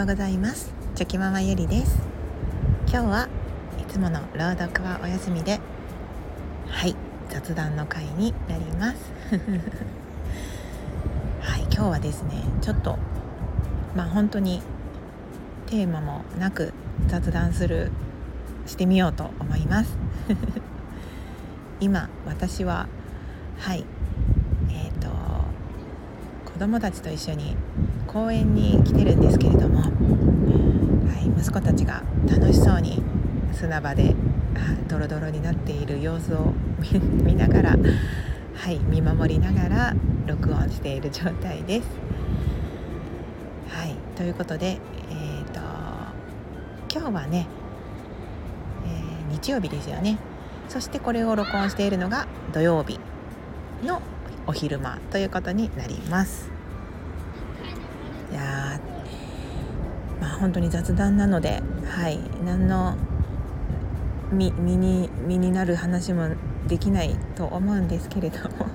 ようございます。チョキママゆりです。今日はいつもの朗読はお休みではい雑談の会になります。はい今日はですねちょっとまあ本当にテーマもなく雑談するしてみようと思います。今私ははいえっ、ー、と子供たちと一緒に公園に来てるんですけれども、はい、息子たちが楽しそうに砂場でドロドロになっている様子を見ながら、はい、見守りながら録音している状態です。はい、ということで、えーと、今日はね、えー、日曜日ですよねそしてこれを録音しているのが土曜日のお昼間ということになります。いやまあ本当に雑談なのではい。何の身身に身になる話もできないと思うんですけれども。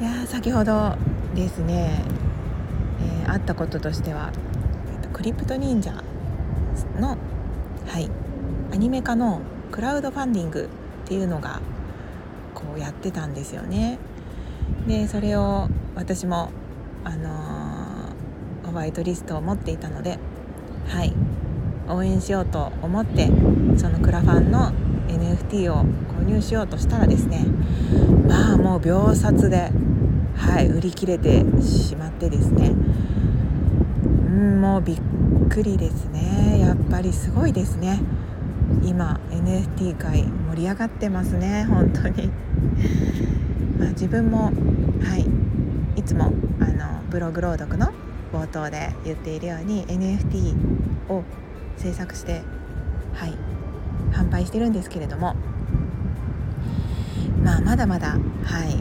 いや先ほどですね、えー、あったこととしてはクリプト忍者のはい。アニメ化のクラウドファンディングっていうのがこうやってたんですよね。でそれを私もあのー、ホワイトリストを持っていたのではい。応援しようと思ってそのクラファンの NFT を購入しようとしたらですねまあもう秒殺で、はい、売り切れてしまってですねうんもうびっくりですね。やっぱりすごいですね。今 NFT 界盛り上がってますね本当に。まあ自分もはいいつもあのブログ朗読の冒頭で言っているように NFT を制作してはい販売してるんですけれどもまあまだまだはい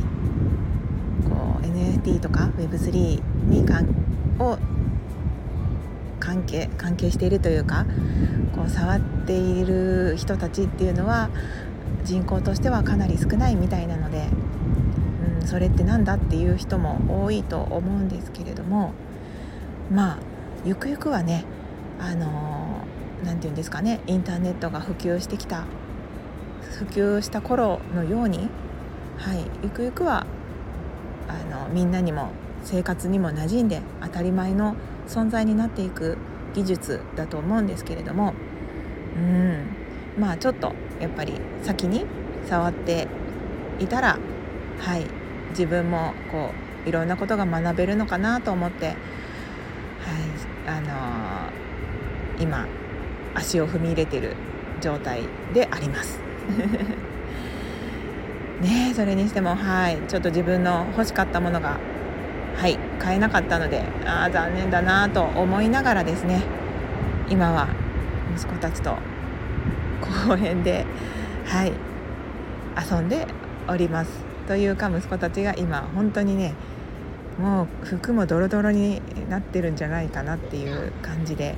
こう NFT とか Web3 にかんを関係関係しているというかこう触っている人たちっていうのは人口としてはかなり少ないみたいなのでうん、それって何だっていう人も多いと思うんですけれどもまあゆくゆくはねあの何、て言うんですかねインターネットが普及してきた普及した頃のように、はい、ゆくゆくはあのみんなにも生活にも馴染んで当たり前の存在になっていく技術だと思うんですけれどもうんまあちょっとやっぱり先に触っていたらはい自分もこういろんなことが学べるのかなと思って、あのー、今足を踏み入れてる状態であります。ねそれにしてもはいちょっと自分の欲しかったものがはい買えなかったのでああ残念だなと思いながらですね今は息子たちと公園ではい遊んでおります。というか息子たちが今本当にねもう服もドロドロになってるんじゃないかなっていう感じで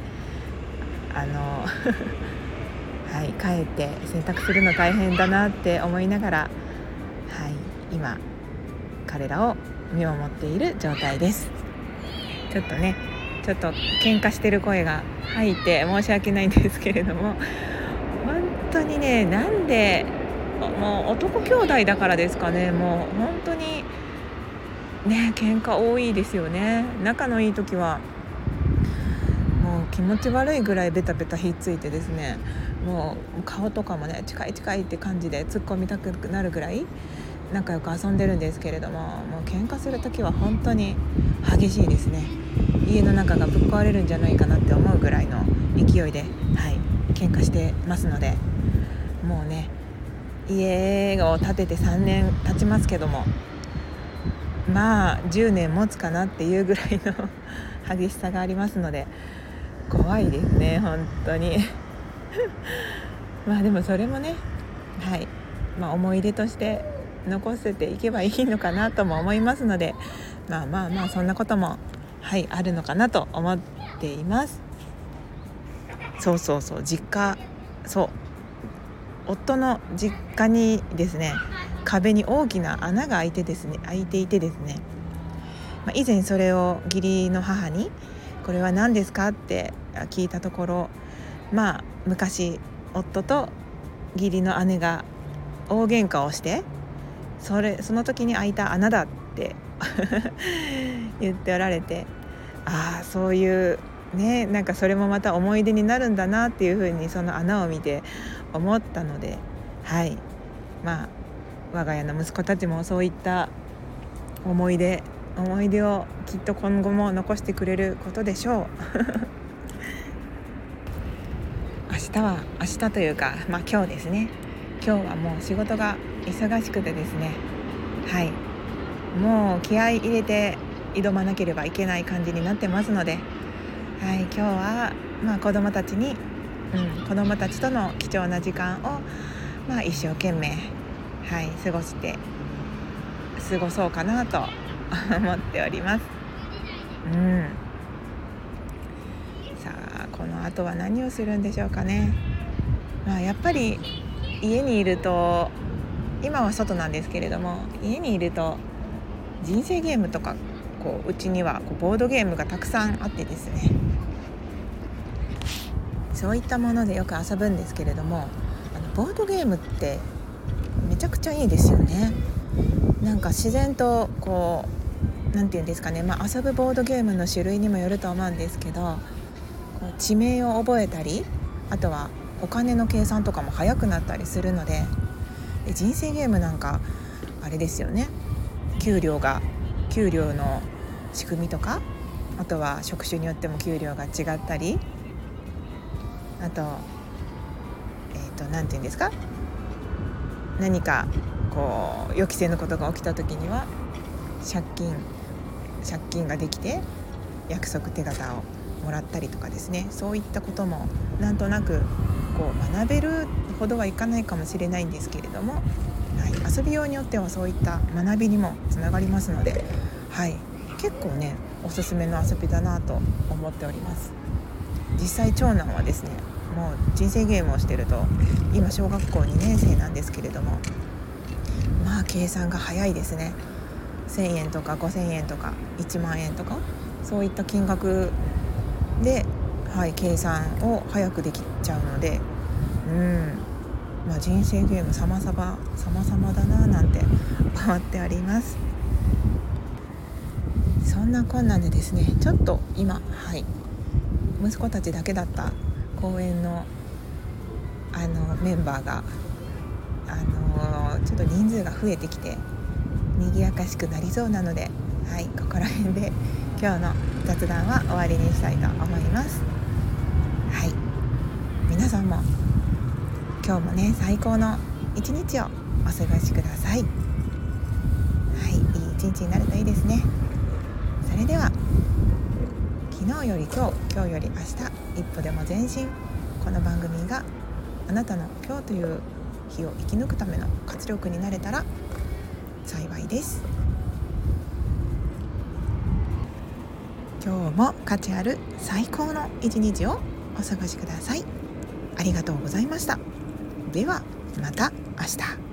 あの はい帰って洗濯するの大変だなって思いながらはい今彼らを見守っている状態です。ちょっとねちょっと喧嘩してる声が入って申し訳ないんですけれども本当にねなんでもう男兄弟だからですかねもう本当にね喧嘩多いですよね。仲のいい時はもう気持ち悪いぐらいベタベタひっついてですねもう顔とかもね近い近いって感じで突っ込みたくなるぐらい仲良く遊んでるんですけれどももう喧嘩する時は本当に激しいですね。家の中がぶっ壊れるんじゃないかなって思うぐらいの勢いではい喧嘩してますのでもうね家を建てて3年経ちますけどもまあ10年持つかなっていうぐらいの 激しさがありますので怖いですね本当に。まあでもそれもねはい、まあ、思い出として残せていけばいいのかなとも思いますのでまあまあまあそんなこともはいあるのかなと思っています。そうそうそう実家そう。夫の実家にですね壁に大きな穴が開いてですね開いていてですね、まあ、以前それを義理の母にこれは何ですか?」って聞いたところまあ昔夫と義理の姉が大喧嘩をしてそれその時に開いた穴だって 言っておられてああそういうねなんかそれもまた思い出になるんだなっていうふうにその穴を見て思ったのではいまあ我が家の息子たちもそういった思い出思い出をきっと今後も残してくれることでしょう。明日は明日というかまあ今日ですね。今日はもう仕事が忙しくてですね。はい。もう気合い入れて挑まなければいけない感じになってますので、はい、今日は、まあ、子どもたちに、うん、子どもたちとの貴重な時間を、まあ、一生懸命、はい、過ごして過ごそうかなと 思っております。うん、さあこの後は何をするんでしょうかね。まあ、やっぱり家にいると今は外なんですけれども家にいると人生ゲームとかこううちにはこうボードゲームがたくさんあってですねそういったものでよく遊ぶんですけれどもあのボードゲームってちゃくちゃいいですよね。なんか自然とこう何て言うんですかね、まあ、遊ぶボードゲームの種類にもよると思うんですけどこう地名を覚えたりあとはお金の計算とかも早くなったりするのでで人生ゲームなんかあれですよね。給料が給料の仕組みとかあとは職種によっても給料が違ったりあとえっ、ー、と何て言うんですか？何かこう予期せぬことが起きた時には借金借金ができて約束手形をもらったりとかですね。そういったこともなんとなくこう学べるほどはいかないかもしれないんですけれども、はい、遊びようによってはそういった学びにもつながりますので、はい、結構ねおすすめの遊びだなと思っております。実際長男はですねもう人生ゲームをしてると今小学校2年生なんですけれどもまあ計算が早いですね1,000円とか5,000円とか1万円とかそういった金額で、はい、計算を早くできちゃうのでうんまあ人生ゲーム様々様々だななんて思っております。そんなこんなでですねちょっと今はい息子たちだけだった公園のあのメンバーがあのちょっと人数が増えてきて賑やかしくなりそうなのではいここら辺で今日の雑談は終わりにしたいと思います。はい。皆さんも今日もね最高の一日をお過ごしください。はいいい一日になるといいですね。それでは昨日より今日今日より明日一歩でも前進。この番組があなたの今日という日を生き抜くための活力になれたら幸いです。今日も価値ある最高の一日をお過ごしください。ありがとうございました。ではまた明日。